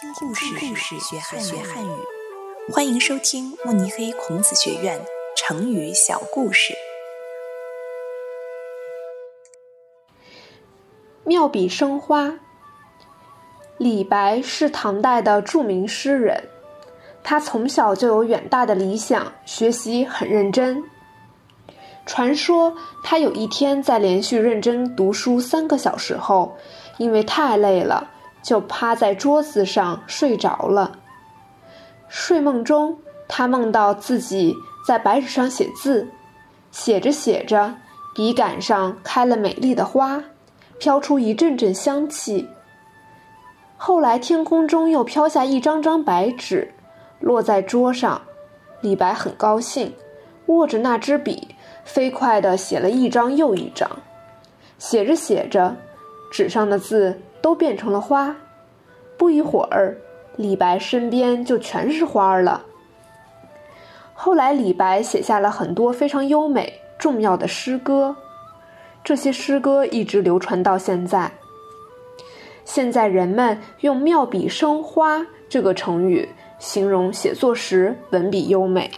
听故事，故事学汉学汉语。欢迎收听慕尼黑孔子学院成语小故事。妙笔生花。李白是唐代的著名诗人，他从小就有远大的理想，学习很认真。传说他有一天在连续认真读书三个小时后，因为太累了。就趴在桌子上睡着了。睡梦中，他梦到自己在白纸上写字，写着写着，笔杆上开了美丽的花，飘出一阵阵香气。后来，天空中又飘下一张张白纸，落在桌上。李白很高兴，握着那支笔，飞快地写了一张又一张。写着写着，纸上的字。都变成了花，不一会儿，李白身边就全是花儿了。后来，李白写下了很多非常优美、重要的诗歌，这些诗歌一直流传到现在。现在人们用“妙笔生花”这个成语形容写作时文笔优美。